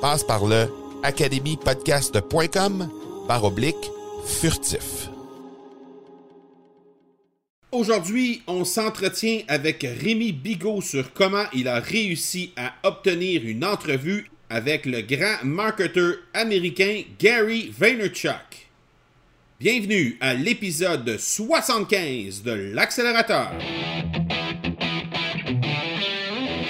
Passe par le academypodcast.com par oblique furtif. Aujourd'hui, on s'entretient avec Rémi Bigot sur comment il a réussi à obtenir une entrevue avec le grand marketeur américain Gary Vaynerchuk. Bienvenue à l'épisode 75 de l'accélérateur.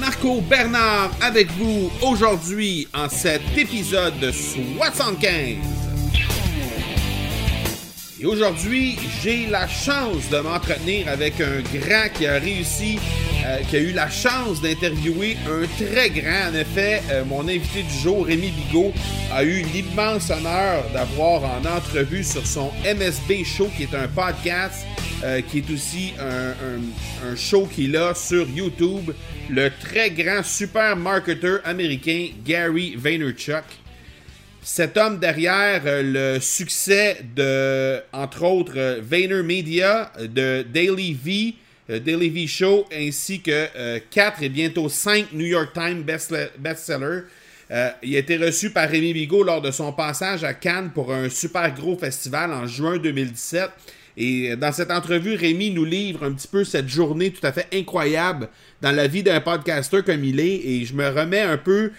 Marco Bernard avec vous aujourd'hui en cet épisode 75. Et aujourd'hui, j'ai la chance de m'entretenir avec un grand qui a réussi, euh, qui a eu la chance d'interviewer un très grand. En effet, euh, mon invité du jour, Rémi Bigot, a eu l'immense honneur d'avoir en entrevue sur son MSB Show, qui est un podcast, euh, qui est aussi un, show qu'il a sur YouTube, le très grand super marketeur américain Gary Vaynerchuk cet homme derrière euh, le succès de, entre autres, euh, Media, de Daily V, euh, Daily V Show, ainsi que 4 et bientôt 5 New York Times bestsellers. il a été reçu par Rémi Bigot lors de son passage à Cannes pour un super gros festival en juin 2017. Et dans cette entrevue, Rémi nous livre un petit peu cette journée tout à fait incroyable dans la vie d'un podcaster comme il est. Et je me remets un peu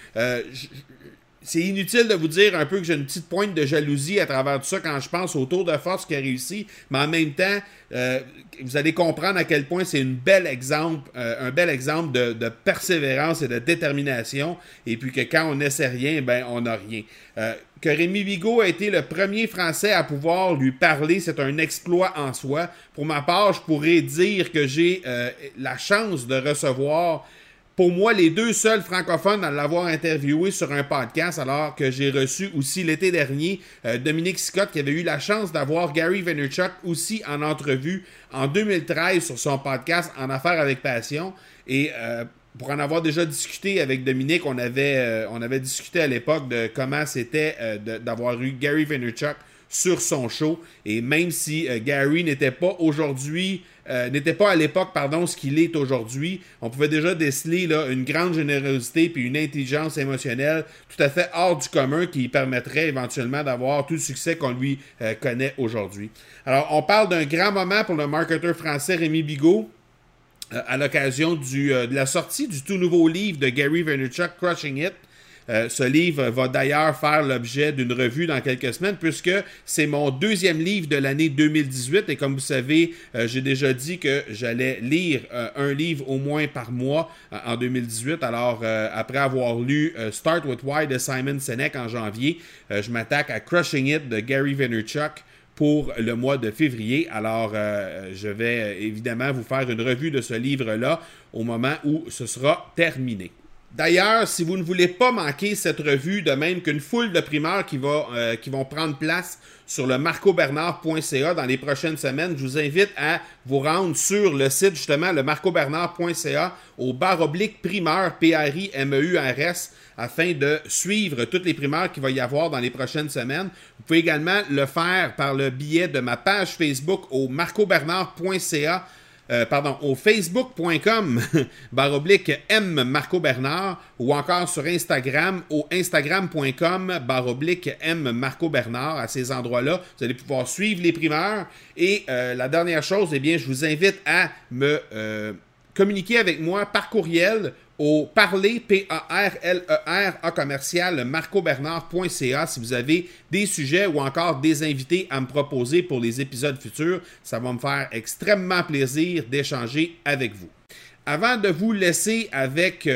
c'est inutile de vous dire un peu que j'ai une petite pointe de jalousie à travers tout ça quand je pense au tour de force qui a réussi, mais en même temps, euh, vous allez comprendre à quel point c'est exemple, euh, un bel exemple de, persévérance et de détermination, et puis que quand on n'essaie rien, ben on n'a rien. Euh, que Rémi Bigot a été le premier Français à pouvoir lui parler, c'est un exploit en soi. Pour ma part, je pourrais dire que j'ai la chance de recevoir pour moi, les deux seuls francophones à l'avoir interviewé sur un podcast, alors que j'ai reçu aussi l'été dernier euh, Dominique Scott, qui avait eu la chance d'avoir Gary Vaynerchuk aussi en entrevue en 2013 sur son podcast En Affaires avec Passion. Et euh, pour en avoir déjà discuté avec Dominique, on avait, euh, on avait discuté à l'époque de comment c'était d'avoir eu Gary Vaynerchuk sur son show. Et même si Gary n'était pas aujourd'hui euh, n'était pas à l'époque, pardon, ce qu'il est aujourd'hui. On pouvait déjà déceler là, une grande générosité puis une intelligence émotionnelle tout à fait hors du commun qui permettrait éventuellement d'avoir tout le succès qu'on lui euh, connaît aujourd'hui. Alors, on parle d'un grand moment pour le marketeur français Rémi Bigot euh, à l'occasion de la sortie du tout nouveau livre de Gary Vaynerchuk, Crushing It. Euh, ce livre va d'ailleurs faire l'objet d'une revue dans quelques semaines puisque c'est mon deuxième livre de l'année 2018 et comme vous savez, euh, j'ai déjà dit que j'allais lire euh, un livre au moins par mois en 2018. Alors après avoir lu Start with Why de Simon Sinek en janvier, je m'attaque à Crushing It de Gary Vaynerchuk pour le mois de février. Alors, je vais évidemment vous faire une revue de ce livre-là au moment où ce sera terminé. D'ailleurs, si vous ne voulez pas manquer cette revue, de même qu'une foule de primeurs qui, euh, vont prendre place sur le marcobernard.ca dans les prochaines semaines, je vous invite à vous rendre sur le site justement, le marcobernard.ca, au bar oblique primeur, P-R-I-M-E-U-R-S, afin de suivre toutes les primeurs qu'il va y avoir dans les prochaines semaines. Vous pouvez également le faire par le biais de ma page Facebook au marcobernard.ca euh, pardon, au facebook.com baroblique M Marco Bernard ou encore sur Instagram au instagram.com baroblique M Marco Bernard. À ces endroits-là, vous allez pouvoir suivre les primeurs. Et euh, la dernière chose, eh bien, je vous invite à me euh, communiquer avec moi par courriel au parler, P-A-R-L-E-R, A commercial, marcobernard.ca si vous avez des sujets ou encore des invités à me proposer pour les épisodes futurs. Ça va me faire extrêmement plaisir d'échanger avec vous. Avant de vous laisser avec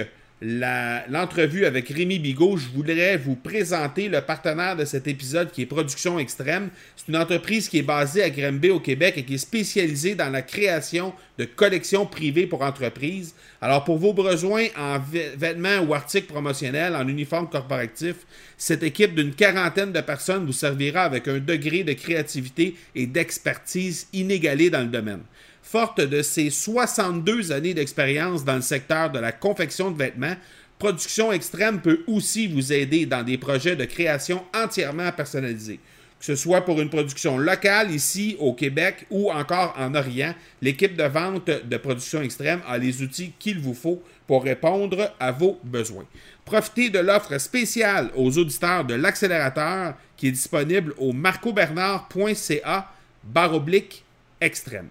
l'entrevue avec Rémi Bigot, je voudrais vous présenter le partenaire de cet épisode qui est Production Extrême. C'est une entreprise qui est basée à Granby au Québec et qui est spécialisée dans la création de collections privées pour entreprises. Alors pour vos besoins en vêtements ou articles promotionnels, en uniforme corporatif, cette équipe d'une quarantaine de personnes vous servira avec un degré de créativité et d'expertise inégalé dans le domaine. Forte de ses 62 années d'expérience dans le secteur de la confection de vêtements, Production Extrême peut aussi vous aider dans des projets de création entièrement personnalisés. Que ce soit pour une production locale ici au Québec ou encore en Orient, l'équipe de vente de Production Extrême a les outils qu'il vous faut pour répondre à vos besoins. Profitez de l'offre spéciale aux auditeurs de l'accélérateur qui est disponible au marcobernard.ca baroblique extrême.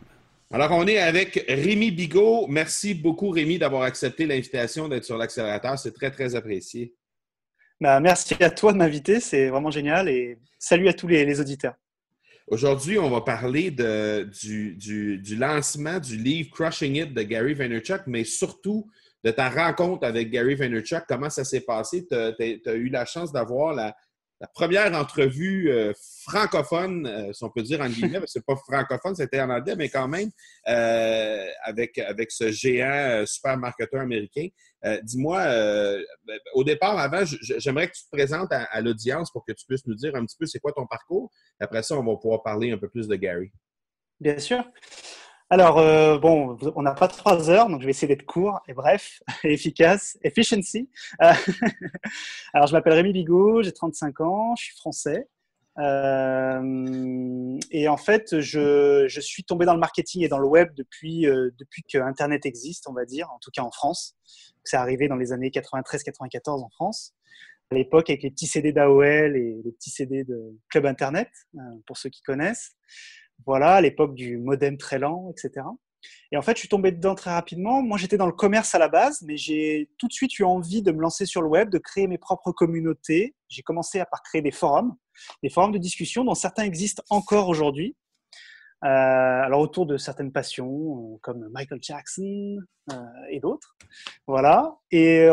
Alors, on est avec Rémi Bigot. Merci beaucoup, Rémi, d'avoir accepté l'invitation d'être sur l'accélérateur. C'est très, très apprécié. Bah, merci à toi de m'inviter. C'est vraiment génial. Et salut à tous les, auditeurs. Aujourd'hui, on va parler du, du, lancement du livre Crushing It de Gary Vaynerchuk, mais surtout de ta rencontre avec Gary Vaynerchuk. Comment ça s'est passé? Tu as, eu la chance d'avoir la, la première entrevue euh, francophone, euh, si on peut dire en guillemets, c'est pas francophone, c'était en anglais, mais quand même, euh, avec, avec ce géant super marketeur américain. Dis-moi, ben, au départ, avant, j'aimerais que tu te présentes à, l'audience pour que tu puisses nous dire un petit peu c'est quoi ton parcours. Après ça, on va pouvoir parler un peu plus de Gary. Bien sûr. Alors, euh, bon, on n'a pas trois heures, donc je vais essayer d'être court et bref, efficace. Efficiency. Euh, alors, je m'appelle Rémi Bigot, j'ai 35 ans, je suis français. Euh, et en fait, je, je, suis tombé dans le marketing et dans le web depuis, depuis que Internet existe, on va dire, en tout cas en France. C'est arrivé dans les années 93-94 en France. À l'époque, avec les petits CD d'AOL et les petits CD de Club Internet, pour ceux qui connaissent. Voilà, à l'époque du modem très lent, etc. Et en fait, je suis tombé dedans très rapidement. Moi, j'étais dans le commerce à la base, mais j'ai tout de suite eu envie de me lancer sur le web, de créer mes propres communautés. J'ai commencé à par créer des forums, des forums de discussion dont certains existent encore aujourd'hui. Euh, alors autour de certaines passions euh, comme Michael Jackson euh, et d'autres. Voilà. Et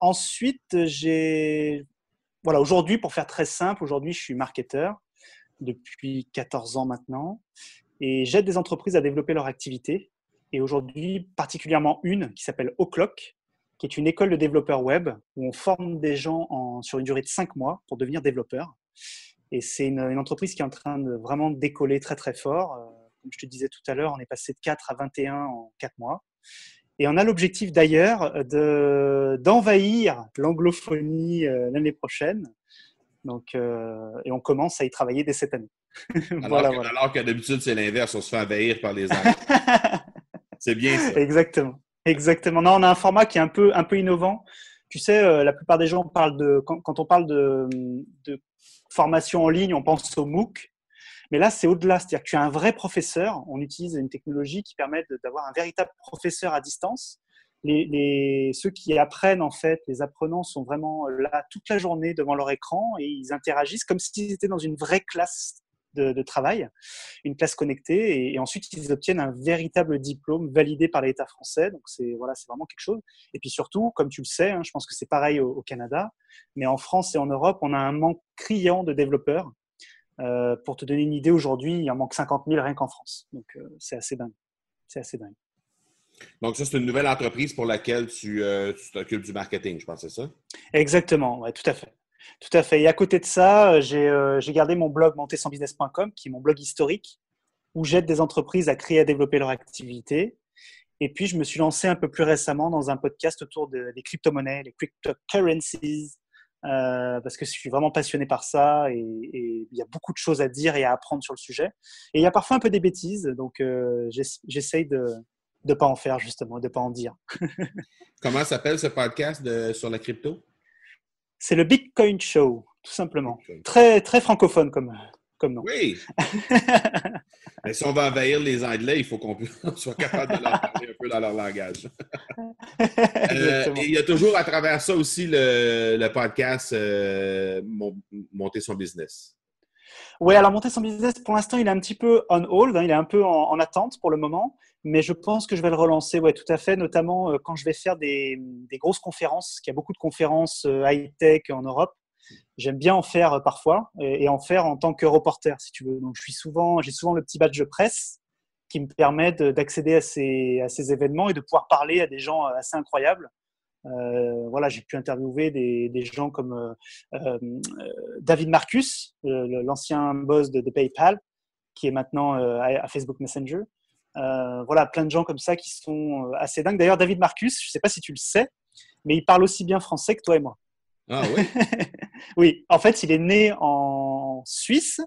ensuite, j'ai voilà, aujourd'hui, pour faire très simple, aujourd'hui, je suis marketeur depuis 14 ans maintenant et j'aide des entreprises à développer leur activité. Et aujourd'hui, particulièrement une qui s'appelle O'Clock, qui est une école de développeurs web où on forme des gens en, sur une durée de 5 mois pour devenir développeurs. Et c'est une, entreprise qui est en train de vraiment décoller très très fort. Euh, comme je te disais tout à l'heure, on est passé de 4 à 21 en 4 mois. Et on a l'objectif d'ailleurs d'envahir l'anglophonie euh, l'année prochaine donc, euh, et on commence à y travailler dès cette année. alors, que, d'habitude, c'est l'inverse, on se fait envahir par les Anglais. c'est bien ça. Exactement. Exactement. Non, on a un format qui est un peu, un peu innovant. Tu sais, euh, la plupart des gens parlent de, quand, on parle de, de, formation en ligne, on pense au MOOC. Mais là, c'est au-delà. C'est-à-dire que tu as un vrai professeur. On utilise une technologie qui permet d'avoir un véritable professeur à distance les, ceux qui apprennent, en fait, les apprenants sont vraiment là toute la journée devant leur écran et ils interagissent comme s'ils étaient dans une vraie classe de, travail, une classe connectée, et, ensuite ils obtiennent un véritable diplôme validé par l'État français. Donc c'est voilà, vraiment quelque chose. Et puis surtout, comme tu le sais, hein, je pense que c'est pareil au, Canada, mais en France et en Europe, on a un manque criant de développeurs. Euh, pour te donner une idée, aujourd'hui, il en manque 50 000 rien qu'en France. Donc euh, c'est assez dingue. C'est assez dingue. Donc, ça, c'est une nouvelle entreprise pour laquelle tu euh, t'occupes du marketing, je pense, c'est ça? Exactement, ouais, tout à fait. Tout à fait. Et à côté de ça, euh, euh, j'ai gardé mon blog montersansbusiness.com, qui est mon blog historique, où j'aide des entreprises à créer et à développer leur activité. Et puis, je me suis lancé un peu plus récemment dans un podcast autour des crypto-monnaies, les cryptocurrencies, euh, parce que je suis vraiment passionné par ça et, il y a beaucoup de choses à dire et à apprendre sur le sujet. Et il y a parfois un peu des bêtises, donc euh, j'essaye de ne pas en faire justement, de ne pas en dire. Comment s'appelle ce podcast de, sur la crypto? C'est le Bitcoin Show, tout simplement. Très, très francophone comme, comme nom. Oui. Mais si on va envahir les Anglais, il faut qu'on soit capable de leur parler un peu dans leur langage. Euh, et il y a toujours à travers ça aussi le, podcast euh, Monter son business. Oui, alors monter son business, pour l'instant, il est un petit peu on hold, hein, il est un peu en, attente pour le moment, mais je pense que je vais le relancer, ouais, tout à fait, notamment euh, quand je vais faire des, grosses conférences, qu'il y a beaucoup de conférences high-tech en Europe j'aime bien en faire euh, parfois et, en faire en tant que reporter, si tu veux. Donc, je souvent, j'ai souvent le petit badge de presse qui me permet d'accéder à ces, événements et de pouvoir parler à des gens euh, assez incroyables. Euh, voilà, j'ai pu interviewer des gens comme David Marcus, l'ancien boss de, PayPal, qui est maintenant à, Facebook Messenger. Voilà, plein de gens comme ça qui sont assez dingues. D'ailleurs, David Marcus, je ne sais pas si tu le sais, mais il parle aussi bien français que toi et moi. Ah oui Oui, en fait, il est né en Suisse.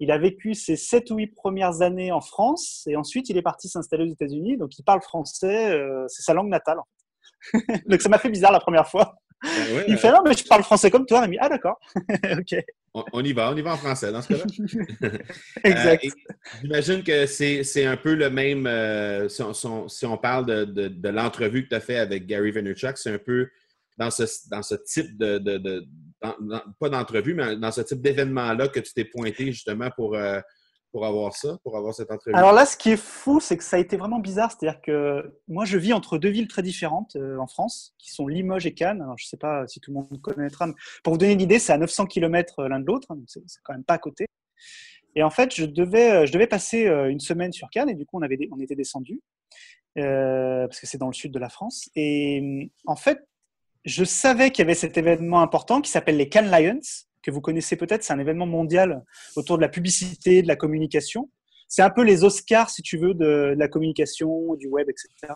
Il a vécu ses 7 ou 8 premières années en France et ensuite il est parti s'installer aux États-Unis. Donc il parle français, euh, c'est sa langue natale. donc ça m'a fait bizarre la première fois. Ah il fait non, mais je parle français comme toi, Rémi. Ah d'accord. ok. On, y va, on y va en français dans ce cas-là. exact. Euh, j'imagine que c'est un peu le même, euh, si, on, parle de, de l'entrevue que tu as fait avec Gary Vaynerchuk, c'est un peu dans ce, dans ce type de, de, pas d'entrevue, mais dans ce type d'événement-là que tu t'es pointé justement pour, euh, pour avoir ça, pour avoir cette entrevue? Alors là, ce qui est fou, c'est que ça a été vraiment bizarre. C'est-à-dire que moi, je vis entre deux villes très différentes euh, en France, qui sont Limoges et Cannes. Alors, je ne sais pas si tout le monde connaîtra, mais pour vous donner une idée, c'est à 900 km euh, l'un de l'autre, donc c'est quand même pas à côté. Et en fait, je devais, je devais passer une semaine sur Cannes et du coup, on, avait, on était descendu. parce que c'est dans le sud de la France. Et en fait, je savais qu'il y avait cet événement important qui s'appelle les Cannes Lions, que vous connaissez peut-être. C'est un événement mondial autour de la publicité, de la communication. C'est un peu les Oscars, si tu veux, de, la communication, du web, etc.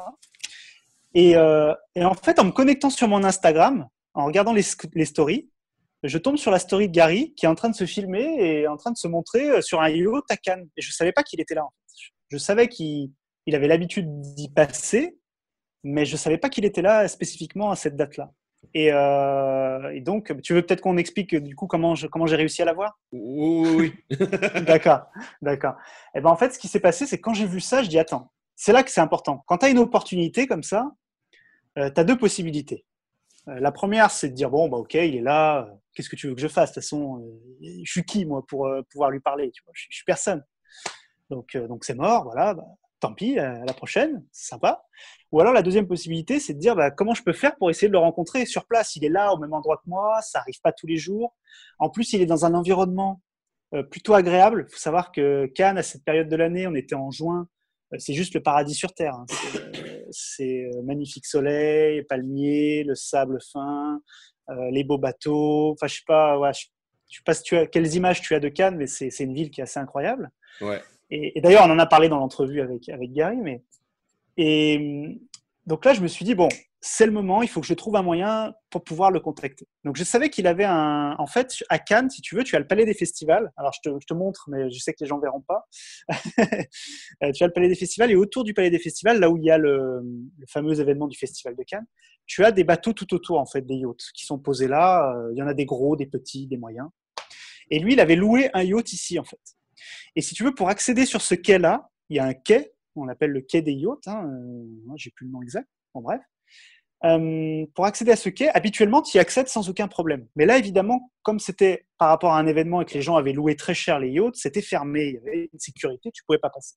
Euh, et, en fait, en me connectant sur mon Instagram, en regardant les, stories, je tombe sur la story de Gary qui est en train de se filmer et en train de se montrer euh, sur un yacht à. Et je ne savais pas qu'il était là. Je savais qu'il avait l'habitude d'y passer, mais je ne savais pas qu'il était là spécifiquement à cette date-là. Euh, et, donc, tu veux peut-être qu'on explique du coup comment comment j'ai réussi à la voir Oui, oui. d'accord, d'accord. Et eh ben en fait, ce qui s'est passé, c'est quand j'ai vu ça, je dis attends, c'est là que c'est important. Quand tu as une opportunité comme ça, euh, tu as deux possibilités. Euh, la première, c'est de dire bon bah ok, il est là. Qu'est-ce que tu veux que je fasse? De toute façon, je suis qui moi pour pouvoir lui parler? Tu vois, je, suis personne. Donc donc c'est mort, voilà. Bah, tant pis, à la prochaine, c'est sympa. Ou alors la deuxième possibilité, c'est de dire bah, comment je peux faire pour essayer de le rencontrer sur place? Il est là au même endroit que moi, ça n'arrive pas tous les jours. En plus, il est dans un environnement euh, plutôt agréable. Il faut savoir que Cannes, à cette période de l'année, on était en juin, euh, c'est juste le paradis sur Terre. Hein. C'est euh, magnifique soleil, palmiers, le sable fin, les beaux bateaux. Enfin, je sais pas, je, sais pas quelles images tu as de Cannes, mais c'est une ville qui est assez incroyable. Ouais. Et, d'ailleurs, on en a parlé dans l'entrevue avec, Gary. Mais... Et donc là, je me suis dit, bon, c'est le moment, il faut que je trouve un moyen pour pouvoir le contacter. Donc je savais qu'il avait un... En fait, à Cannes, si tu veux, tu as le Palais des Festivals. Alors je te, montre, mais je sais que les gens ne verront pas. tu as le Palais des Festivals et autour du Palais des Festivals, là où il y a le, le, fameux événement du Festival de Cannes, tu as des bateaux tout autour, en fait, des yachts qui sont posés là. Il y en a des gros, des petits, des moyens. Et lui, il avait loué un yacht ici, en fait. Et si tu veux, pour accéder sur ce quai-là, il y a un quai, on l'appelle le quai des yachts, hein, euh, j'ai plus le nom exact, en bref. Euh, pour accéder à ce quai, habituellement, tu y accèdes sans aucun problème. Mais là, évidemment, comme c'était par rapport à un événement et que les gens avaient loué très cher les yachts, c'était fermé, il y avait une sécurité, tu pouvais pas passer.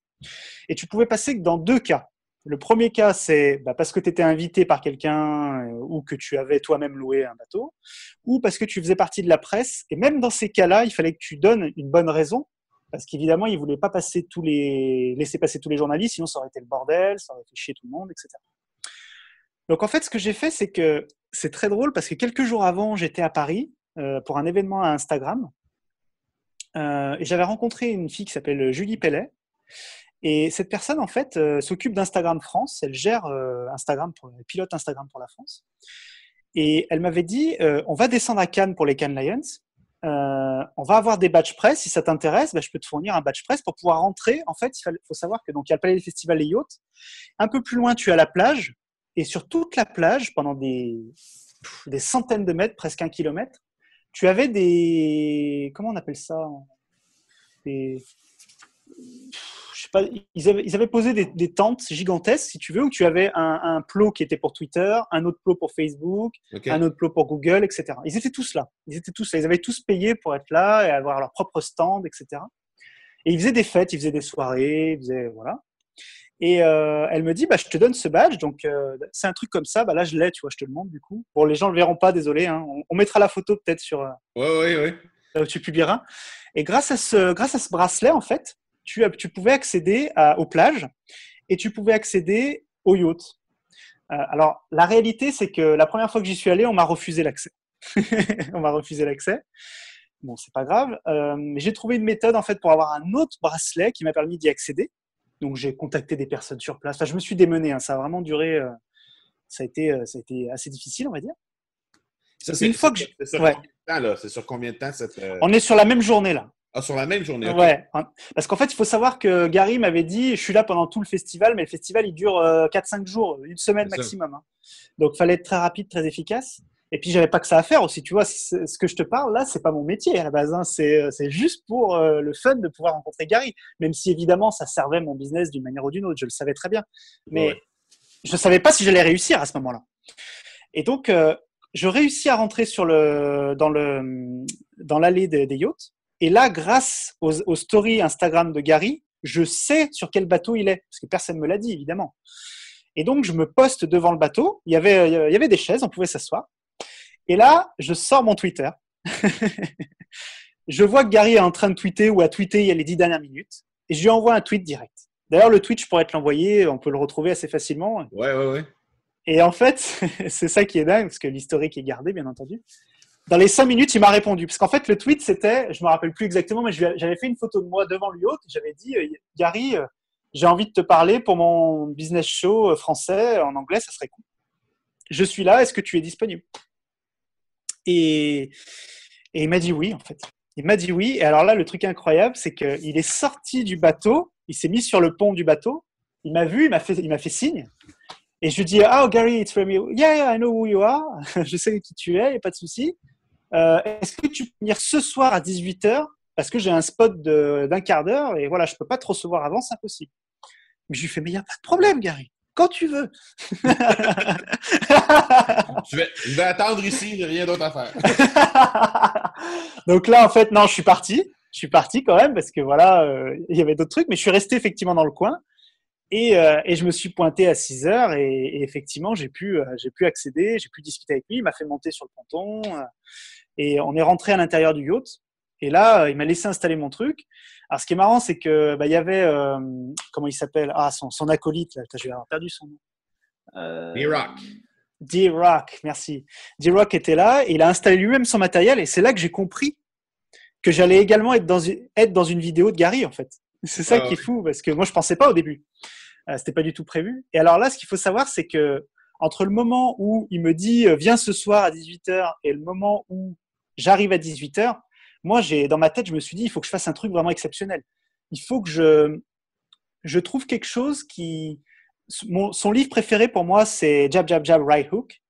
Et tu pouvais passer que dans deux cas. Le premier cas, c'est bah, parce que tu étais invité par quelqu'un euh, ou que tu avais toi-même loué un bateau, ou parce que tu faisais partie de la presse. Et même dans ces cas-là, il fallait que tu donnes une bonne raison parce qu'évidemment, il voulait pas passer tous les, laisser passer tous les journalistes, sinon ça aurait été le bordel, ça aurait fait chier tout le monde, etc. Donc en fait, ce que j'ai fait, c'est que c'est très drôle parce que quelques jours avant, j'étais à Paris euh, pour un événement à Instagram. Euh, et j'avais rencontré une fille qui s'appelle Julie Pellet. Et cette personne, en fait, euh, s'occupe d'Instagram France. Elle gère Instagram, elle pilote Instagram pour la France. Et elle m'avait dit, on va descendre à Cannes pour les Cannes Lions. On va avoir des badges presse. Si ça t'intéresse, bah, je peux te fournir un badge presse pour pouvoir rentrer. En fait, il faut savoir que donc il y a le Palais des Festivals Les Yachts. Un peu plus loin, tu as la plage. Et sur toute la plage, pendant des, des centaines de mètres, presque un kilomètre, tu avais des. Comment on appelle ça? Sais pas, ils avaient, ils avaient posé des, des, tentes gigantesques, si tu veux, où tu avais un, un, plot qui était pour Twitter, un autre plot pour Facebook, Ok. un autre plot pour Google, etc. Ils étaient tous là. Ils étaient tous là. Ils avaient tous payé pour être là et avoir leur propre stand, etc. Et ils faisaient des fêtes, ils faisaient des soirées, ils faisaient voilà. Et euh, elle me dit, bah, je te donne ce badge. Donc, euh, c'est un truc comme ça. Bah, là, je l'ai, tu vois, je te le montre du coup. Bon, les gens le verront pas, désolé. Hein. On, on, mettra la photo peut-être sur euh, Ouais, ouais, ouais. là où tu publieras. Et grâce à ce, grâce à ce bracelet, en fait, tu, tu pouvais accéder à, aux plages et tu pouvais accéder aux yachts. Euh, alors, la réalité, c'est que la première fois que j'y suis allé, on m'a refusé l'accès. on m'a refusé l'accès. Bon, c'est pas grave. Euh, j'ai trouvé une méthode en fait pour avoir un autre bracelet qui m'a permis d'y accéder. Donc j'ai contacté des personnes sur place. Enfin, je me suis démené. Hein. Ça a vraiment duré. Euh, ça a été, euh, ça a été assez difficile, on va dire. Ça, Une fois que c'est sur ouais. combien de temps, là? C'est sur combien de temps cette. On est sur la même journée là. Ah, sur la même journée. ok. Ouais, parce qu'en fait, il faut savoir que Gary m'avait dit, je suis là pendant tout le festival, mais le festival, il dure euh, 4-5 jours, une semaine maximum. hein. Donc, il fallait être très rapide, très efficace. Et puis, j'avais pas que ça à faire aussi. Tu vois, ce que je te parle là, c'est pas mon métier à la base. hein. C'est euh, juste pour euh, le fun de pouvoir rencontrer Gary. Même si, évidemment, ça servait mon business d'une manière ou d'une autre. Je le savais très bien. Mais Ouais. je savais pas si j'allais réussir à ce moment-là. Et donc, euh, je réussis à rentrer sur le, dans le, dans l'allée des, des yachts. Et là, grâce aux, aux stories Instagram de Gary, je sais sur quel bateau il est, parce que personne ne me l'a dit, évidemment. Et donc, je me poste devant le bateau. Il y avait, il y avait des chaises, on pouvait s'asseoir. Et là, je sors mon Twitter. je vois que Gary est en train de tweeter ou a tweeté il y a les dix dernières minutes. Et je lui envoie un tweet direct. D'ailleurs, le tweet, je pourrais te l'envoyer, on peut le retrouver assez facilement. Ouais, ouais, ouais. Et en fait, c'est ça qui est dingue, parce que l'historique est gardé, bien entendu. Dans les cinq minutes, il m'a répondu. Parce qu'en fait, le tweet, c'était, je me rappelle plus exactement, mais j'avais fait une photo de moi devant lui haute. J'avais dit, euh, Gary, euh, j'ai envie de te parler pour mon business show euh, français en anglais, ça serait cool. Je suis là, est-ce que tu es disponible? Et, et il m'a dit oui, en fait. Il m'a dit oui. Et alors là, le truc incroyable, c'est qu'il est sorti du bateau, il s'est mis sur le pont du bateau, il m'a vu, il m'a fait, il m'a fait signe. Et je lui dis, oh, Gary, it's from you. Yeah, yeah, I know who you are. je sais qui tu es, il n'y a pas de souci. Euh, Est-ce que tu peux venir ce soir à 18h Parce que j'ai un spot d'un quart d'heure et voilà, je ne peux pas te recevoir avant, c'est impossible. Mais je lui fais, mais il n'y a pas de problème, Gary. Quand tu veux. Je vais, je vais attendre ici, j'ai rien d'autre à faire. Donc là, en fait, non, je suis parti. Je suis parti quand même parce que voilà, euh, il y avait d'autres trucs, mais je suis resté effectivement dans le coin. Et, euh, et je me suis pointé à 6 heures et, et effectivement, j'ai pu, euh, j'ai pu accéder, j'ai pu discuter avec lui. Il m'a fait monter sur le ponton euh, et on est rentré à l'intérieur du yacht. Et là, il m'a laissé installer mon truc. Alors, ce qui est marrant, c'est que bah, il y avait comment il s'appelle? Ah, son, son acolyte. Là, je vais avoir perdu son nom. B-Rock. D-Rock, merci. D-Rock était là et il a installé lui-même son matériel et c'est là que j'ai compris que j'allais également être dans, une, être dans une vidéo de Gary en fait. C'est ça qui est fou parce que moi je pensais pas au début. Euh, C'était pas du tout prévu. Et alors là, ce qu'il faut savoir, c'est que entre le moment où il me dit euh, viens ce soir à 18h et le moment où j'arrive à 18h, moi j'ai dans ma tête, je me suis dit il faut que je fasse un truc vraiment exceptionnel. Il faut que je je trouve quelque chose qui mon, son livre préféré pour moi, c'est Jab, Jab, Jab, Right Hook.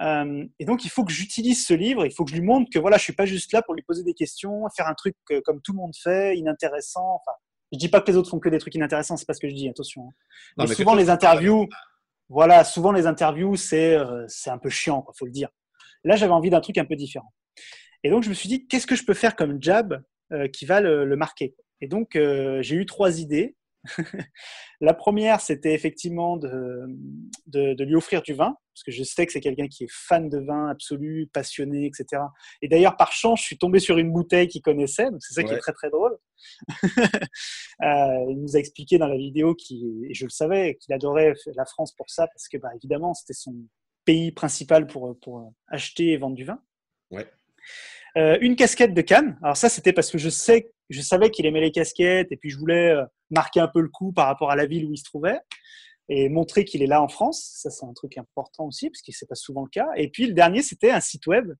Euh, et donc, il faut que j'utilise ce livre. Il faut que je lui montre que voilà, je suis pas juste là pour lui poser des questions, faire un truc comme tout le monde fait, inintéressant. Enfin, je dis pas que les autres font que des trucs inintéressants, c'est pas ce que je dis. Attention. hein. Non, mais souvent les interviews, voilà, souvent les interviews, c'est euh, c'est un peu chiant, quoi, faut le dire. Là, j'avais envie d'un truc un peu différent. Et donc, je me suis dit, qu'est-ce que je peux faire comme jab euh, qui va le, le marquer? Et donc, euh, j'ai eu trois idées. la première, c'était effectivement de, de, lui offrir du vin, parce que je sais que c'est quelqu'un qui est fan de vin absolu, passionné, etc. Et d'ailleurs, par chance, je suis tombé sur une bouteille qu'il connaissait, donc c'est ça qui est très très drôle. Euh, il nous a expliqué dans la vidéo, et je le savais, qu'il adorait la France pour ça, parce que bah, évidemment, c'était son pays principal pour, pour acheter et vendre du vin. Ouais. Euh, une casquette de Cannes. Alors ça, c'était parce que je sais, je savais qu'il aimait les casquettes et puis je voulais euh, marquer un peu le coup par rapport à la ville où il se trouvait et montrer qu'il est là en France. Ça, c'est un truc important aussi parce que c'est pas souvent le cas. Et puis le dernier, c'était un site web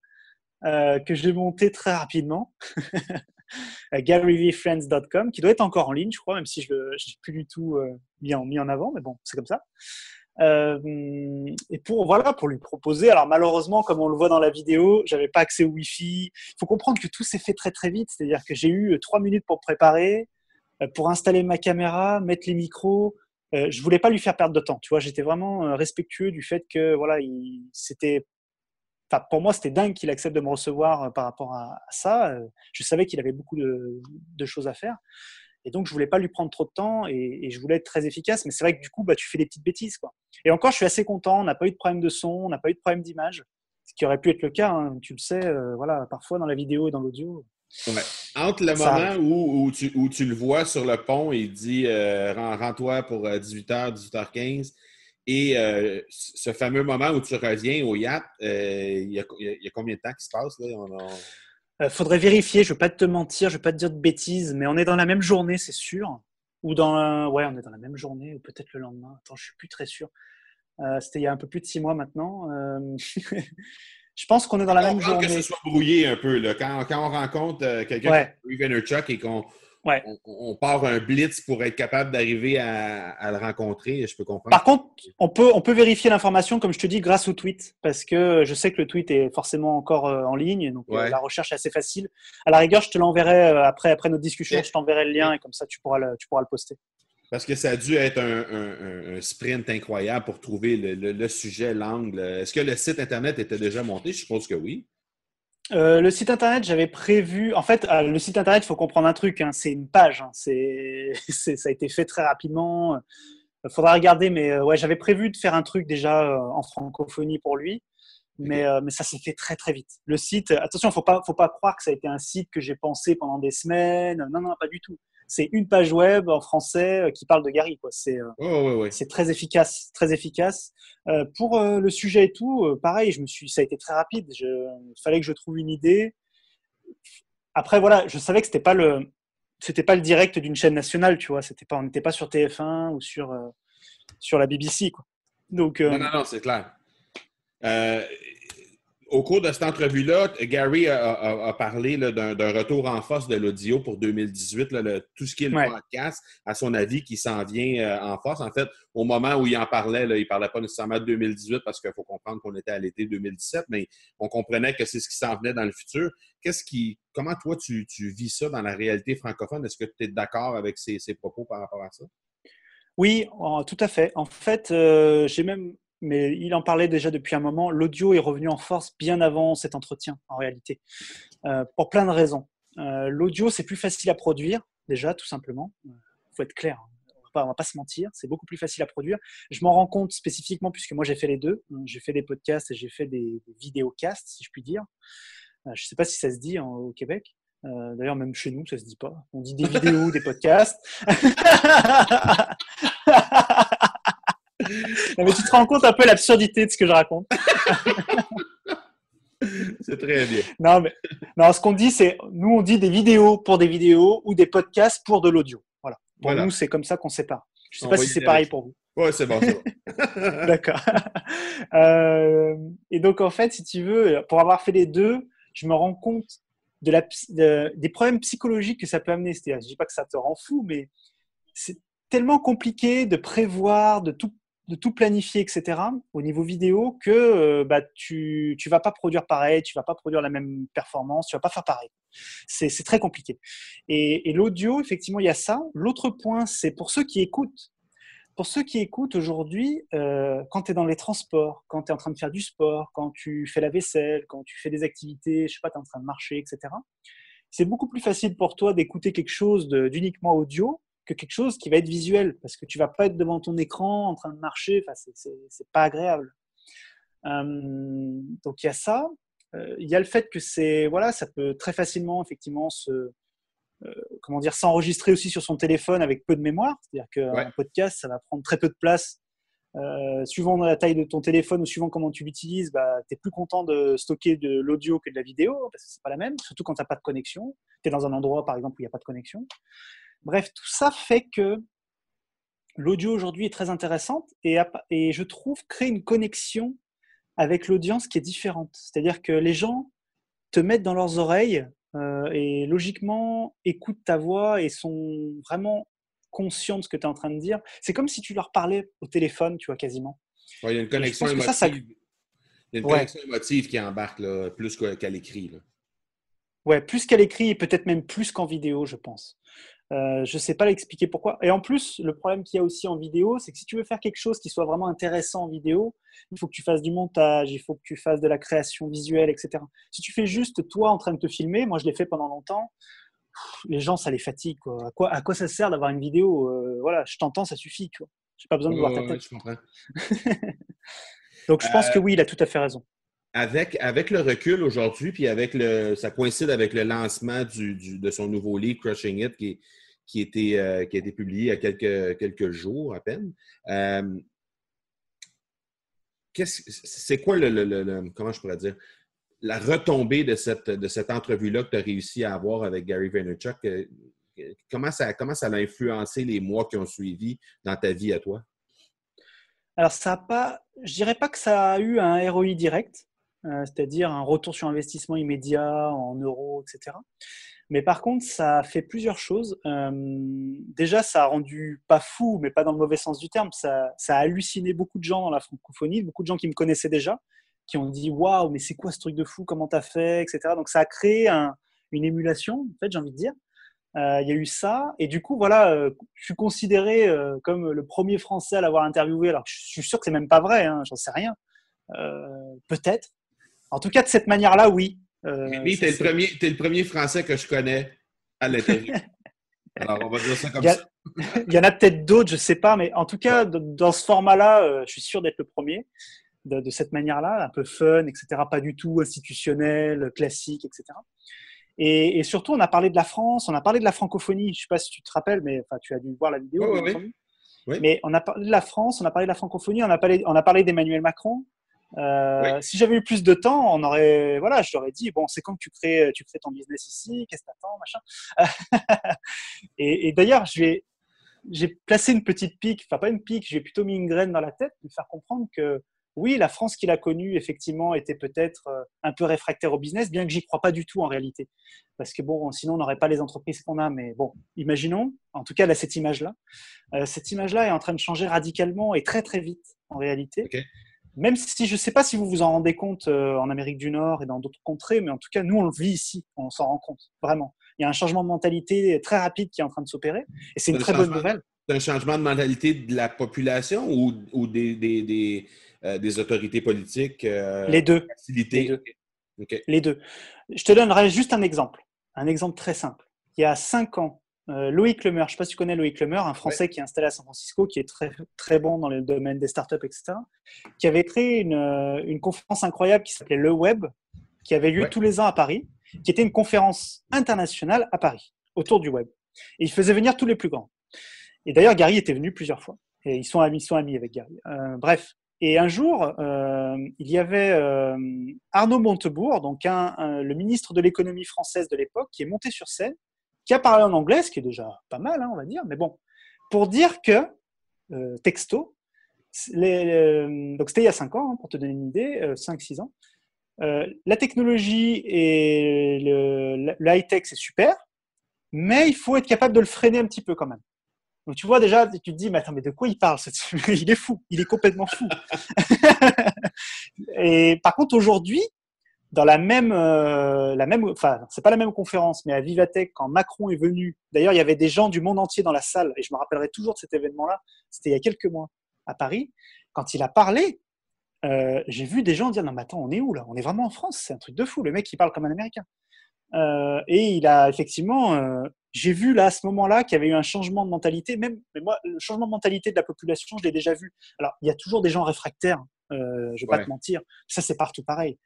euh, que j'ai monté très rapidement. GaryVFriends.com, qui doit être encore en ligne, je crois, même si je ne l'ai plus du tout en, mis en avant, mais bon, c'est comme ça. Euh, et pour voilà, pour lui proposer. Alors malheureusement, comme on le voit dans la vidéo, j'avais pas accès au Wi-Fi. Il faut comprendre que tout s'est fait très très vite. C'est-à-dire que j'ai eu euh, trois minutes pour préparer, euh, pour installer ma caméra, mettre les micros. Euh, je voulais pas lui faire perdre de temps. Tu vois, j'étais vraiment respectueux du fait que voilà, c'était Enfin, pour moi, c'était dingue qu'il accepte de me recevoir par rapport à, ça. Je savais qu'il avait beaucoup de, de, choses à faire. Et donc, je voulais pas lui prendre trop de temps et, je voulais être très efficace. Mais c'est vrai que du coup, bah, tu fais des petites bêtises. Quoi. Et encore, je suis assez content. On n'a pas eu de problème de son, on n'a pas eu de problème d'image. Ce qui aurait pu être le cas, hein. tu le sais, euh, voilà, parfois dans la vidéo et dans l'audio. Entre le moment où, où, tu, où, tu, le vois sur le pont et il dit euh, Rends-toi pour 18h, euh, 18h15 et ce fameux moment où tu reviens au yacht, il y, a combien de temps qui se passe? Là? Euh, faudrait vérifier, je ne veux pas te mentir, je ne veux pas te dire de bêtises, mais on est dans la même journée, c'est sûr. Ou dans, ouais, on est dans la même journée, ou peut-être le lendemain. Attends, je suis plus très sûr. Euh, c'était il y a un peu plus de six mois maintenant. Euh, je pense qu'on est dans la même journée. que ce soit brouillé un peu. Là. Quand, quand on rencontre quelqu'un ouais. comme et qu'on on, part un blitz pour être capable d'arriver à, le rencontrer, je peux comprendre. Par contre, on peut, on peut vérifier l'information, comme je te dis, grâce au tweet, parce que je sais que le tweet est forcément encore euh, en ligne, donc euh, la recherche est assez facile. À la rigueur, je te l'enverrai euh, après, après notre discussion, je t'enverrai le lien et comme ça, tu pourras le, tu pourras le poster. Parce que ça a dû être un, sprint incroyable pour trouver le sujet, l'angle. Est-ce que le site Internet était déjà monté? Je suppose que oui. Euh, le site internet, j'avais prévu. En fait, euh, le site internet, il faut comprendre un truc. Hein, c'est une page. Hein, c'est, ça a été fait très rapidement. Il faudra regarder, mais euh, ouais, j'avais prévu de faire un truc déjà en francophonie pour lui, mais, mais ça s'est fait très très vite. Le site, attention, faut pas, faut pas croire que ça a été un site que j'ai pensé pendant des semaines. Non, non, pas du tout c'est une page web en français euh, qui parle de Gary. Quoi. C'est, euh, c'est très efficace, très efficace. Euh, pour le sujet et tout, pareil, je me suis, ça a été très rapide. il fallait que je trouve une idée. Après, voilà, je savais que c'était pas le, c'était pas le direct d'une chaîne nationale, tu vois. C'était pas, on n'était pas sur TF1 ou sur, sur la BBC, quoi. Donc, non, non, non, c'est clair au cours de cette entrevue-là, Gary a, parlé d'un retour en force de l'audio pour 2018, tout ce qui est le podcast, à son avis, qui s'en vient euh, en force. En fait, au moment où il en parlait, il ne parlait pas nécessairement de 2018 parce qu'il faut comprendre qu'on était à l'été 2017, mais on comprenait que c'est ce qui s'en venait dans le futur. Qu'est-ce qui, comment toi, tu, vis ça dans la réalité francophone? Est-ce que tu es d'accord avec ces, propos par rapport à ça? Oui, tout à fait. En fait, euh, j'ai même mais il en parlait déjà depuis un moment. L'audio est revenu en force bien avant cet entretien, en réalité, euh, pour plein de raisons. Euh, l'audio, c'est plus facile à produire, déjà, tout simplement. Il faut être clair, hein. on ne va pas se mentir, c'est beaucoup plus facile à produire. Je m'en rends compte spécifiquement puisque moi j'ai fait les deux. J'ai fait des podcasts et j'ai fait des, vidéocasts, si je puis dire. Euh, je ne sais pas si ça se dit au Québec. D'ailleurs, même chez nous, ça se dit pas. On dit des vidéos, des podcasts. mais tu te rends compte un peu l'absurdité de ce que je raconte. c'est très bien. Non, mais non, ce qu'on dit, c'est nous, on dit des vidéos pour des vidéos ou des podcasts pour de l'audio. Voilà. Pour nous, c'est comme ça qu'on sépare. Je ne sais pas si c'est pareil pour vous. Ouais, c'est bon, bon. D'accord. Euh, et donc, en fait, si tu veux, pour avoir fait les deux, je me rends compte de la, des problèmes psychologiques que ça peut amener. Je dis pas que ça te rend fou, mais c'est tellement compliqué de prévoir, de tout de tout planifier, etc., au niveau vidéo, que euh, bah, tu ne vas pas produire pareil, tu vas pas produire la même performance, tu vas pas faire pareil. C'est très compliqué. Et, l'audio, effectivement, il y a ça. L'autre point, c'est pour ceux qui écoutent. Pour ceux qui écoutent aujourd'hui, euh, quand tu es dans les transports, quand tu es en train de faire du sport, quand tu fais la vaisselle, quand tu fais des activités, je sais pas, tu es en train de marcher, etc., c'est beaucoup plus facile pour toi d'écouter quelque chose d'uniquement audio que quelque chose qui va être visuel, parce que tu vas pas être devant ton écran en train de marcher. Enfin, c'est pas agréable. Euh, donc il y a ça. Euh, il y a le fait que c'est voilà, ça peut très facilement effectivement se euh, comment dire s'enregistrer aussi sur son téléphone avec peu de mémoire. C'est-à-dire qu'un podcast, ça va prendre très peu de place. suivant la taille de ton téléphone ou suivant comment tu l'utilises, bah, tu es plus content de stocker de l'audio que de la vidéo parce que c'est pas la même, surtout quand tu n'as pas de connexion. Tu es dans un endroit par exemple où il n'y a pas de connexion. Bref, tout ça fait que l'audio aujourd'hui est très intéressante et, et je trouve créer une connexion avec l'audience qui est différente. C'est-à-dire que les gens te mettent dans leurs oreilles euh, et logiquement écoutent ta voix et sont vraiment conscients de ce que tu es en train de dire. C'est comme si tu leur parlais au téléphone, tu vois, quasiment. il y a une connexion émotive. Il y a une connexion émotive qui embarque là, plus qu'à l'écrit. Ouais, plus qu'à l'écrit et peut-être même plus qu'en vidéo, je pense. Euh, je ne sais pas l'expliquer pourquoi. Et en plus, le problème qu'il y a aussi en vidéo, c'est que si tu veux faire quelque chose qui soit vraiment intéressant en vidéo, il faut que tu fasses du montage, il faut que tu fasses de la création visuelle, etc. Si tu fais juste toi en train de te filmer, moi je l'ai fait pendant longtemps, les gens, ça les fatigue. À, quoi, à quoi ça sert d'avoir une vidéo euh, Voilà, je t'entends, ça suffit. Je n'ai pas besoin de voir ta tête. Donc je pense que euh, oui, il a tout à fait raison. Avec, avec le recul aujourd'hui, puis avec le, ça coïncide avec le lancement du, de son nouveau livre, Crushing It, qui, qui, euh, qui a été publié il y a quelques, quelques jours à peine. Euh, c'est quoi le, comment je pourrais dire, la retombée de cette, de cette entrevue-là que tu as réussi à avoir avec Gary Vaynerchuk? Euh, comment ça, comment ça a influencé les mois qui ont suivi dans ta vie à toi? Alors, ça a pas, je dirais pas que ça a eu un ROI direct, c'est-à-dire un retour sur investissement immédiat en euros, etc. Mais par contre, ça a fait plusieurs choses. Euh, déjà, ça a rendu pas fou, mais pas dans le mauvais sens du terme. Ça, ça, a halluciné beaucoup de gens dans la francophonie, beaucoup de gens qui me connaissaient déjà, qui ont dit waouh, mais c'est quoi ce truc de fou? Comment t'as fait? Etc. Donc ça a créé une émulation, en fait, j'ai envie de dire. Euh, il y a eu ça, et du coup, voilà, euh, je suis considéré comme le premier Français à l'avoir interviewé. Alors, je suis sûr que c'est même pas vrai, hein, j'en sais rien. Peut-être. En tout cas, de cette manière-là, oui. Euh, tu es, le premier Français que je connais à l'interview. Alors, on va dire ça comme ça. Il y en a peut-être d'autres, je ne sais pas, mais en tout cas, dans ce format-là, euh, je suis sûr d'être le premier. De, cette manière-là, un peu fun, etc., pas du tout institutionnel, classique, etc. Et, surtout, on a parlé de la France, on a parlé de la francophonie. Je ne sais pas si tu te rappelles, mais enfin, tu as dû voir la vidéo. Oui, Mais on a parlé de la France, on a parlé de la francophonie, on a parlé, on a parlé d'Emmanuel Macron, euh, si j'avais eu plus de temps, on aurait, voilà, je t'aurais dit, bon, c'est quand que tu crées, tu crées ton business ici, qu'est-ce que t'attends, machin. et, d'ailleurs, j'ai placé une petite pique, enfin pas une pique, j'ai plutôt mis une graine dans la tête, pour faire comprendre que oui, la France qu'il a connue, effectivement, était peut-être euh, un peu réfractaire au business, bien que j'y crois pas du tout en réalité. Parce que bon, sinon, on n'aurait pas les entreprises qu'on a. Mais bon, imaginons, en tout cas, là, cette image-là. Euh, cette image-là est en train de changer radicalement et très, très vite, en réalité même si je ne sais pas si vous vous en rendez compte euh, en Amérique du Nord et dans d'autres contrées, mais en tout cas, nous, on le vit ici, on s'en rend compte, vraiment. Il y a un changement de mentalité très rapide qui est en train de s'opérer, et c'est une très bonne nouvelle. C'est un changement de mentalité de la population ou, des, des, euh, des, autorités politiques? Euh, Les deux. Les deux. Les deux. Je te donnerai juste un exemple, un exemple très simple. Il y a cinq ans, euh, Loïc Lemer, je ne sais pas si tu connais Loïc Lemer, un Français qui est installé à San Francisco, qui est très, très bon dans le domaine des startups, etc., qui avait créé une, euh, une conférence incroyable qui s'appelait Le Web, qui avait lieu tous les ans à Paris, qui était une conférence internationale à Paris, autour du web. Et il faisait venir tous les plus grands. Et d'ailleurs, Gary était venu plusieurs fois. Et ils sont amis, ils sont amis avec Gary. Euh, bref. Et un jour, il y avait Arnaud Montebourg, donc un, le ministre de l'économie française de l'époque, qui est monté sur scène qui a parlé en anglais, ce qui est déjà pas mal, hein, on va dire, mais bon, pour dire que, euh, texto, les, donc c'était il y a 5 ans, hein, pour te donner une idée, 5-6 euh, ans, euh, la technologie et le, high-tech, c'est super, mais il faut être capable de le freiner un petit peu quand même. Donc tu vois déjà, tu te dis, mais attends, mais de quoi il parle Il est fou, il est complètement fou. et par contre, aujourd'hui, dans la même, euh, la même, enfin, c'est pas la même conférence, mais à Vivatech, quand Macron est venu, d'ailleurs, il y avait des gens du monde entier dans la salle, et je me rappellerai toujours de cet événement-là, c'était il y a quelques mois à Paris, quand il a parlé, euh, j'ai vu des gens dire, non, mais attends, on est où là? On est vraiment en France, c'est un truc de fou, le mec, il parle comme un Américain. Euh, et il a effectivement j'ai vu là à ce moment-là qu'il y avait eu un changement de mentalité. Même mais moi, le changement de mentalité de la population, je l'ai déjà vu. Alors, il y a toujours des gens réfractaires. Euh, je vais pas te mentir. Ça, c'est partout pareil.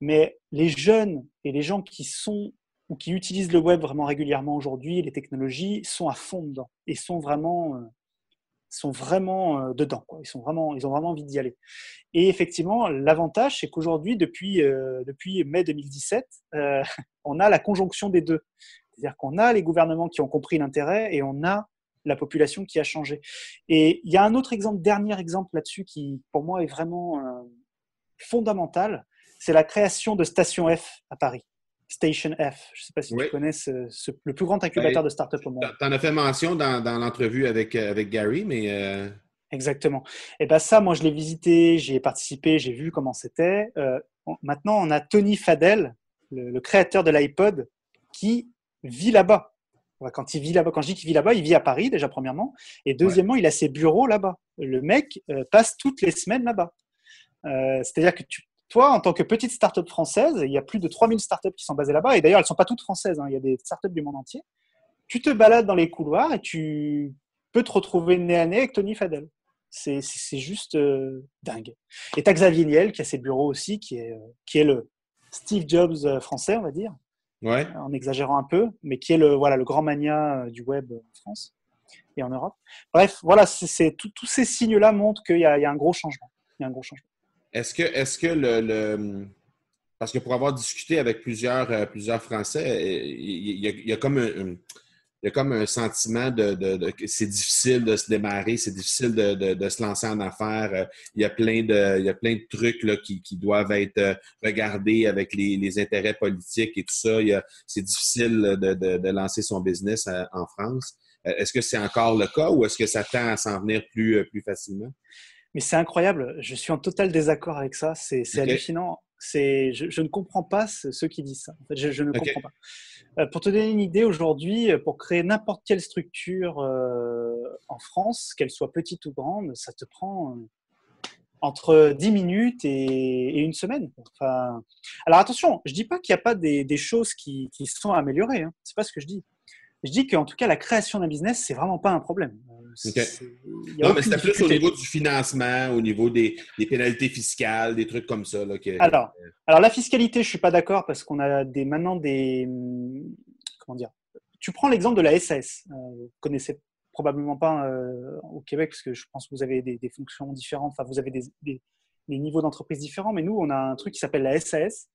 Mais les jeunes et les gens qui sont ou qui utilisent le web vraiment régulièrement aujourd'hui, les technologies, sont à fond dedans et sont vraiment, euh, sont vraiment euh, dedans. Ils, sont vraiment, ils ont vraiment envie d'y aller. Et effectivement, l'avantage, c'est qu'aujourd'hui, depuis, euh, depuis mai 2017, on a la conjonction des deux. C'est-à-dire qu'on a les gouvernements qui ont compris l'intérêt et on a la population qui a changé. Et il y a un autre exemple, dernier exemple là-dessus qui, pour moi, est vraiment fondamental. C'est la création de Station F à Paris. Station F. Je ne sais pas si tu connais le plus grand incubateur de start-up au monde. Tu en as fait mention dans, l'entrevue avec, euh, avec Gary, mais. Euh, Exactement. Et eh bien ça, moi, je l'ai visité, j'y ai participé, j'ai vu comment c'était. Euh, maintenant, on a Tony Fadell, le, créateur de l'iPod, qui vit là-bas. Quand il vit là-bas, quand je dis qu'il vit là-bas, il vit à Paris déjà premièrement, et deuxièmement, il a ses bureaux là-bas. Le mec passe toutes les semaines là-bas. C'est-à-dire que tu toi, en tant que petite start-up française, il y a plus de 3000 startups qui sont basées là-bas, et d'ailleurs, elles ne sont pas toutes françaises, hein. il y a des startups du monde entier. Tu te balades dans les couloirs et tu peux te retrouver nez à nez avec Tony Fadel. C'est juste euh, dingue. Et tu as Xavier Niel qui a ses bureaux aussi, qui est, qui est le Steve Jobs euh, français, on va dire. Ouais. En exagérant un peu, mais qui est le, voilà, le grand mania euh, du web en France et en Europe. Bref, voilà, tous ces signes-là montrent qu'il y, y, a un gros changement. Il y a un gros changement. Est-ce que, est que le, Parce que pour avoir discuté avec plusieurs, euh, plusieurs Français, il y, a, comme un, il comme un sentiment de, c'est difficile de se démarrer, c'est difficile de, se lancer en affaires. Il y a plein de, il y a plein de trucs là, qui, doivent être euh, regardés avec les, intérêts politiques et tout ça. C'est difficile de, lancer son business euh, en France. Est-ce que c'est encore le cas ou est-ce que ça tend à s'en venir plus, plus facilement? Mais c'est incroyable. Je suis en total désaccord avec ça. C'est hallucinant. Je, je, ne comprends pas ceux qui disent ça. En fait, je, ne comprends pas. Euh, pour te donner une idée, aujourd'hui, pour créer n'importe quelle structure euh, en France, qu'elle soit petite ou grande, ça te prend euh, entre 10 minutes et, une semaine. Enfin, alors attention, je ne dis pas qu'il n'y a pas des, choses qui, qui, sont améliorées. Hein. Ce n'est pas ce que je dis. Je dis qu'en tout cas, la création d'un business, c'est vraiment pas un problème. Non, mais c'était plus au niveau du financement, au niveau des, pénalités fiscales, des trucs comme ça. alors, alors, la fiscalité, je ne suis pas d'accord parce qu'on a des, maintenant des. Comment dire? Tu prends l'exemple de la SAS. Euh, vous ne connaissez probablement pas euh, au Québec parce que je pense que vous avez des, fonctions différentes, enfin, vous avez des, niveaux d'entreprise différents, mais nous, on a un truc qui s'appelle la SAS.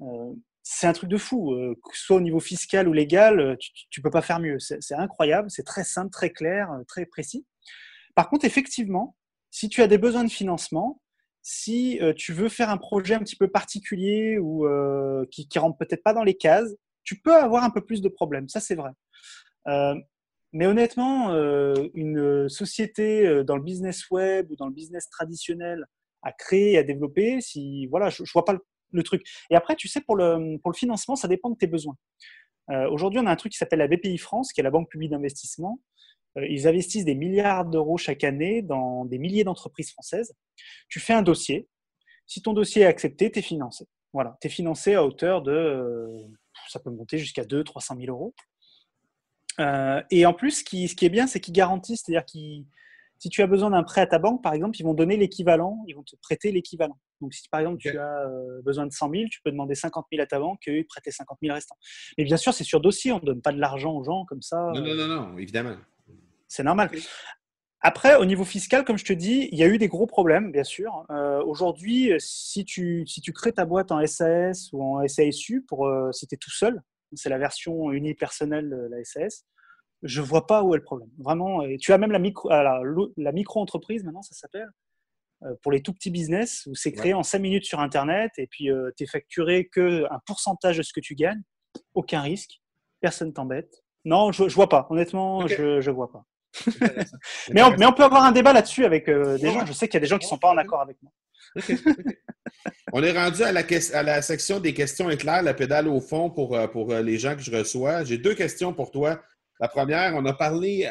Euh, c'est un truc de fou. que ce soit au niveau fiscal ou légal, tu ne peux pas faire mieux. C'est incroyable, c'est très simple, très clair, très précis. Par contre, effectivement, si tu as des besoins de financement, si tu veux faire un projet un petit peu particulier ou qui ne rentre peut-être pas dans les cases, tu peux avoir un peu plus de problèmes. Ça, c'est vrai. mais honnêtement, une société dans le business web ou dans le business traditionnel à créer et à développer, si voilà, je, ne vois pas le le truc. Et après, tu sais, pour le, financement, ça dépend de tes besoins. Euh, aujourd'hui, on a un truc qui s'appelle la BPI France, qui est la Banque publique d'investissement. Euh, ils investissent des milliards d'euros chaque année dans des milliers d'entreprises françaises. Tu fais un dossier. Si ton dossier est accepté, tu es financé. Voilà, tu es financé à hauteur de, euh, ça peut monter jusqu'à 2 300 000 euros. et en plus, ce qui, ce qui est bien, c'est qu'ils garantissent, c'est-à-dire qu'ils si tu as besoin d'un prêt à ta banque, par exemple, ils vont donner l'équivalent, ils vont te prêter l'équivalent. Donc, si par exemple tu as euh, besoin de 100 000, tu peux demander 50 000 à ta banque et eux, ils prêtent 50 000 restants. Mais bien sûr, c'est sur dossier, on ne donne pas de l'argent aux gens comme ça. Non, non, non, non évidemment. C'est normal. Après, au niveau fiscal, comme je te dis, il y a eu des gros problèmes, bien sûr. Euh, aujourd'hui, si tu, si tu crées ta boîte en SAS ou en SASU, pour, euh, si tu es tout seul, c'est la version unipersonnelle de la SAS, je vois pas où est le problème. Vraiment, et tu as même la micro, la, micro-entreprise maintenant, ça s'appelle, euh, pour les tout petits business, où c'est créé en 5 minutes sur Internet et puis euh, tu es facturé qu'un pourcentage de ce que tu gagnes, aucun risque, personne t'embête. Non, je, ne vois pas. Honnêtement, je, je vois pas. mais, on, mais, on, peut avoir un débat là-dessus avec euh, des gens. Je sais qu'il y a des gens qui sont pas en accord avec moi. on est rendu à la, à la, section des questions éclairs, la pédale au fond pour, pour les gens que je reçois. J'ai deux questions pour toi. La première, on a parlé,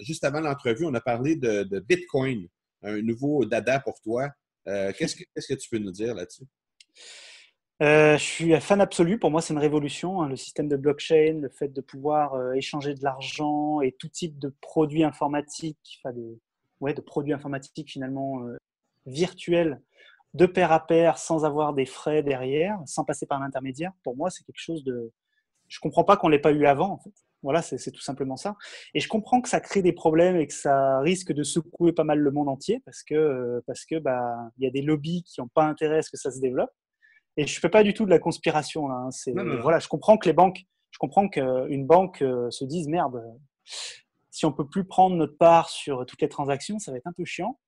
juste avant l'entrevue, on a parlé de, Bitcoin, un nouveau dada pour toi. Euh, qu'est-ce, que, tu peux nous dire là-dessus? euh, je suis fan absolu. Pour moi, c'est une révolution. Hein, le système de blockchain, le fait de pouvoir euh, échanger de l'argent et tout type de produits informatiques, enfin de, ouais, de produits informatiques finalement virtuels, de pair à pair, sans avoir des frais derrière, sans passer par un intermédiaire. Pour moi, c'est quelque chose de. Je comprends pas qu'on l'ait pas eu avant. En fait. Voilà, c'est tout simplement ça. Et je comprends que ça crée des problèmes et que ça risque de secouer pas mal le monde entier parce que parce que bah il y a des lobbies qui n'ont pas intérêt à ce que ça se développe. Et je fais pas du tout de la conspiration. Là, hein. C'est, voilà, je comprends que les banques, je comprends qu'une banque euh, se dise merde, si on peut plus prendre notre part sur toutes les transactions, ça va être un peu chiant.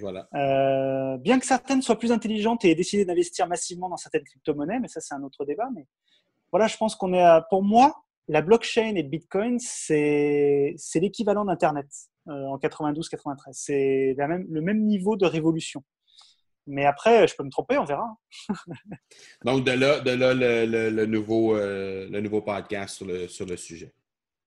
Voilà. Euh, bien que certaines soient plus intelligentes et aient décidé d'investir massivement dans certaines crypto-monnaies, mais ça c'est un autre débat. Mais voilà, je pense qu'on est, à, pour moi, la blockchain et le Bitcoin, c'est, l'équivalent d'Internet euh, en 92-93. C'est le même niveau de révolution. Mais après, je peux me tromper, on verra. Donc, de là, de là le, nouveau, euh, le nouveau podcast sur le, sur le sujet.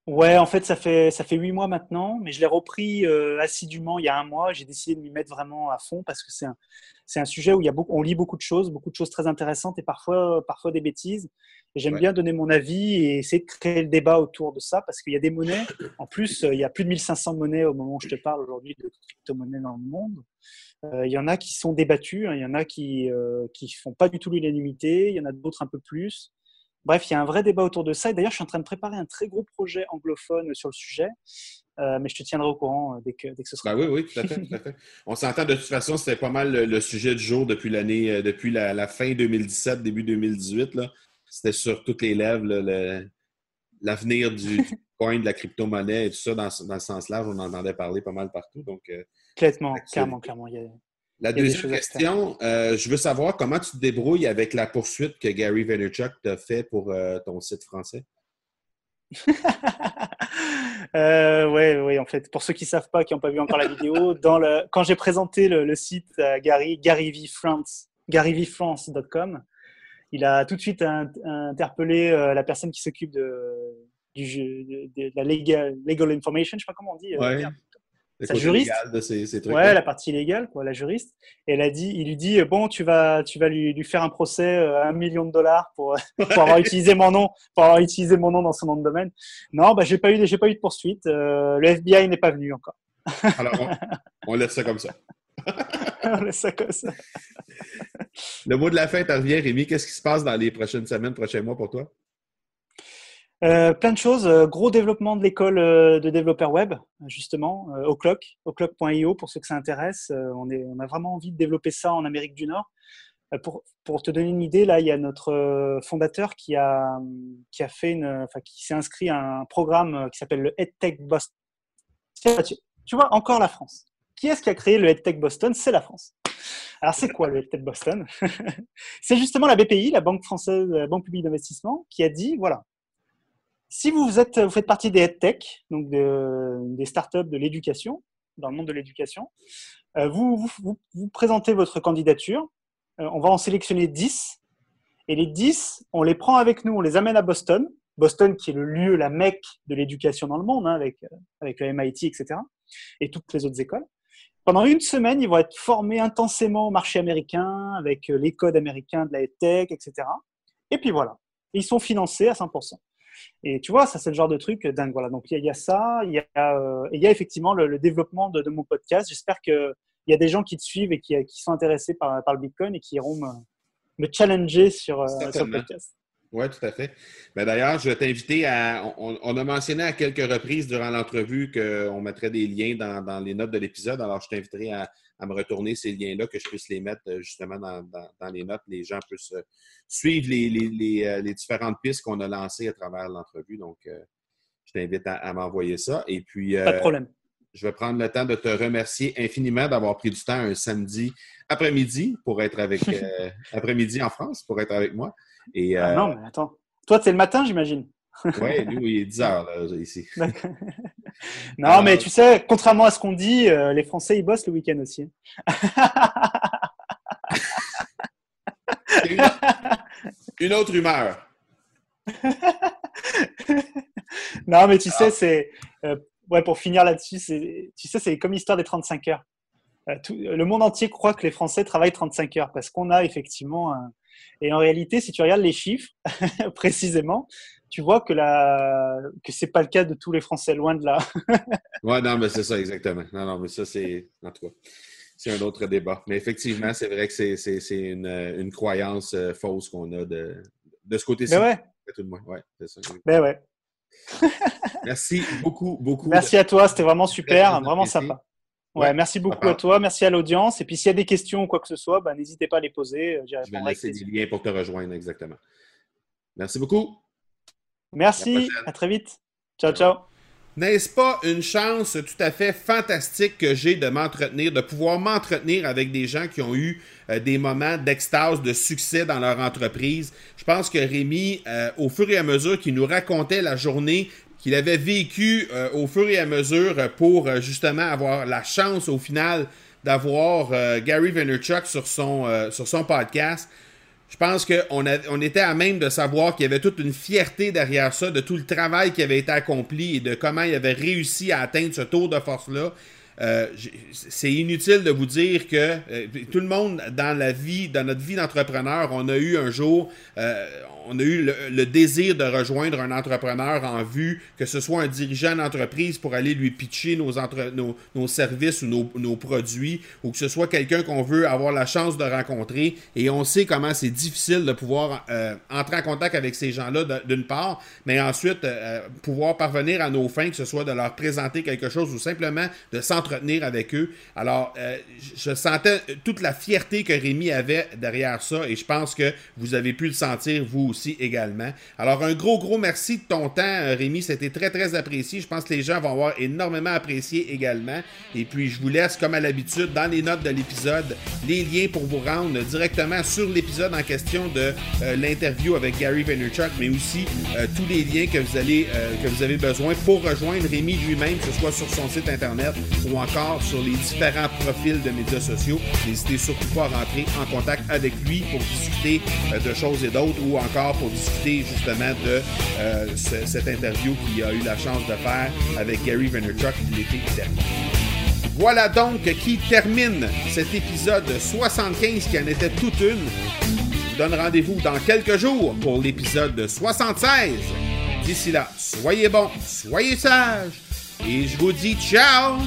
Ouais, en fait, ça fait ça fait huit mois maintenant, mais je l'ai repris euh, assidûment il y a un mois. J'ai décidé de m'y mettre vraiment à fond parce que c'est un, c'est un sujet où il y a beaucoup, on lit beaucoup de choses, beaucoup de choses très intéressantes et parfois parfois des bêtises. Et j'aime bien donner mon avis et essayer de créer le débat autour de ça parce qu'il y a des monnaies. En plus, euh, il y a plus de 1500 monnaies au moment où je te parle aujourd'hui de crypto-monnaies dans le monde. Euh, il y en a qui sont débattues, hein. il y en a qui ne qui font pas du tout l'unanimité, il y en a d'autres un peu plus. Bref, il y a un vrai débat autour de ça. Et d'ailleurs, je suis en train de préparer un très gros projet anglophone sur le sujet. Euh, mais je te tiendrai au courant euh, dès que, dès que ce sera. Ben oui, oui, tout à fait. Tout à fait. On s'entend de toute façon, c'était pas mal le, sujet du jour depuis l'année, depuis la, fin 2017, début 2018. C'était sur toutes les lèvres l'avenir du, coin, de la crypto-monnaie et tout ça. Dans, dans ce sens-là, on en entendait parler pas mal partout. Donc, clairement, clairement, clairement. La deuxième question, euh, je veux savoir comment tu te débrouilles avec la poursuite que Gary Vaynerchuk t'a fait pour euh, ton site français. euh, oui, ouais, en fait, pour ceux qui ne savent pas, qui n'ont pas vu encore la vidéo, dans le, quand j'ai présenté le, site à Gary, GaryVFrance, GaryVFrance.com, il a tout de suite interpellé euh, la personne qui s'occupe de, du, de, la legal, legal, information, je ne sais pas comment on dit sa juriste. ouais, la partie légale, quoi, la juriste. Elle a dit, il lui dit bon, tu vas, tu vas lui, lui faire un procès à euh, un million de dollars pour, pour avoir utilisé mon nom, pour avoir utilisé mon nom dans son nom de domaine. Non, bah j'ai pas eu, j'ai pas eu de poursuite. Euh, le FBI n'est pas venu encore. Alors on, laisse ça comme ça. on laisse ça comme ça. Le mot de la fin revient, Rémi. Qu'est-ce qui se passe dans les prochaines semaines, prochains mois pour toi? Euh, plein de choses. Euh, gros développement de l'école euh, de développeurs web, justement, au Clock, au clock.io pour ceux que ça intéresse. on, est, on a vraiment envie de développer ça en Amérique du Nord. Pour, pour, te donner une idée, là, il y a notre fondateur qui a, qui a fait une, enfin, qui s'est inscrit à un programme qui s'appelle le EdTech Boston. Tu vois, encore la France. Qui est-ce qui a créé le EdTech Boston? C'est la France. Alors, c'est quoi le EdTech Boston? C'est justement la BPI, la Banque française, la Banque publique d'investissement, qui a dit voilà, si vous, êtes, vous faites partie des EdTech, donc des startups de l'éducation, dans le monde de l'éducation, euh, vous, vous, présentez votre candidature. Euh, on va en sélectionner 10. Et les 10, on les prend avec nous, on les amène à Boston. Boston, qui est le lieu, la mecque de l'éducation dans le monde, hein, avec, euh, avec le MIT, etc. Et toutes les autres écoles. Pendant une semaine, ils vont être formés intensément au marché américain, avec les codes américains de la EdTech, etc. Et puis voilà. Ils sont financés à 100%. Et tu vois, ça, c'est le genre de truc dingue. Voilà. Donc, il y, a ça. Il y a, euh, il y a effectivement le, développement de, mon podcast. J'espère qu'il y a des gens qui te suivent et qui, qui sont intéressés par, par, le Bitcoin et qui iront me, challenger sur, euh, sur, le podcast. Oui, tout à fait. Ben, D'ailleurs, je vais t'inviter à. On, a mentionné à quelques reprises durant l'entrevue qu'on mettrait des liens dans, dans les notes de l'épisode. Alors, je t'inviterai à, à me retourner ces liens-là, que je puisse les mettre euh, justement dans, les notes. Les gens puissent euh, suivre euh, les, différentes pistes qu'on a lancées à travers l'entrevue. Donc, je t'invite à, m'envoyer ça. Et puis, Pas de problème. Je vais prendre le temps de te remercier infiniment d'avoir pris du temps un samedi après-midi pour être avec après-midi en France pour être avec moi. Et, ah non, mais attends. Toi, c'est le matin, j'imagine? Oui, nous, il est 10 heures là, ici. non, mais tu sais, contrairement à ce qu'on dit, euh, les Français, ils bossent le week-end aussi. une, autre humeur. non, mais tu sais, c'est. Euh, ouais, pour finir là-dessus, tu sais, c'est comme l'histoire des 35 heures. Euh, le monde entier croit que les Français travaillent 35 heures parce qu'on a effectivement un Et en réalité, si tu regardes les chiffres précisément, tu vois que la que c'est pas le cas de tous les Français, loin de là. ouais, non, mais c'est ça exactement. Non, non, mais ça c'est en tout cas c'est un autre débat. Mais effectivement, c'est vrai que c'est une, une, croyance euh, fausse qu'on a de, de ce côté-ci. Ben ouais. Tout le Ouais, c'est ça. Ben ouais. Merci beaucoup, beaucoup. Merci à toi, c'était vraiment super, vraiment sympa. Ouais, merci beaucoup à toi, merci à l'audience. Et puis s'il y a des questions ou quoi que ce soit, ben, n'hésitez pas à les poser. Je vais laisser des liens pour te rejoindre, exactement. Merci beaucoup. Merci, à, très vite. ciao. ciao. N'est-ce pas une chance tout à fait fantastique que j'ai de m'entretenir, de pouvoir m'entretenir avec des gens qui ont eu euh, des moments d'extase, de succès dans leur entreprise? Je pense que Rémi, euh, au fur et à mesure qu'il nous racontait la journée qu'il avait vécue euh, au fur et à mesure pour justement avoir la chance au final d'avoir Gary Vaynerchuk sur son, sur son podcast, je pense qu'on on était à même de savoir qu'il y avait toute une fierté derrière ça, de tout le travail qui avait été accompli et de comment il avait réussi à atteindre ce tour de force-là. Euh, c'est inutile de vous dire que euh, tout le monde dans la vie, dans notre vie d'entrepreneur, on a eu un jour, euh, on a eu le, désir de rejoindre un entrepreneur en vue, que ce soit un dirigeant d'entreprise pour aller lui pitcher nos, nos, services ou nos, produits, ou que ce soit quelqu'un qu'on veut avoir la chance de rencontrer. Et on sait comment c'est difficile de pouvoir euh, entrer en contact avec ces gens-là d'une part, mais ensuite euh, pouvoir parvenir à nos fins, que ce soit de leur présenter quelque chose ou simplement de s'entretenir avec eux. Alors, euh, je sentais toute la fierté que Rémi avait derrière ça, et je pense que vous avez pu le sentir, vous également. Alors, un gros, gros merci de ton temps, euh, Rémi. C'était très, très apprécié. Je pense que les gens vont avoir énormément apprécié également. Et puis, je vous laisse, comme à l'habitude, dans les notes de l'épisode, les liens pour vous rendre directement sur l'épisode en question de euh, l'interview avec Gary Vaynerchuk, mais aussi euh, tous les liens que vous, allez, que vous avez besoin pour rejoindre Rémi lui-même, que ce soit sur son site internet ou encore sur les différents profils de médias sociaux. N'hésitez surtout pas à rentrer en contact avec lui pour discuter de choses et d'autres ou encore pour discuter justement de euh, cette interview qu'il a eu la chance de faire avec Gary Vaynerchuk l'été dernier. Voilà donc qui termine cet épisode 75 qui en était toute une. Je vous donne rendez-vous dans quelques jours pour l'épisode 76. D'ici là, soyez bons, soyez sages et je vous dis ciao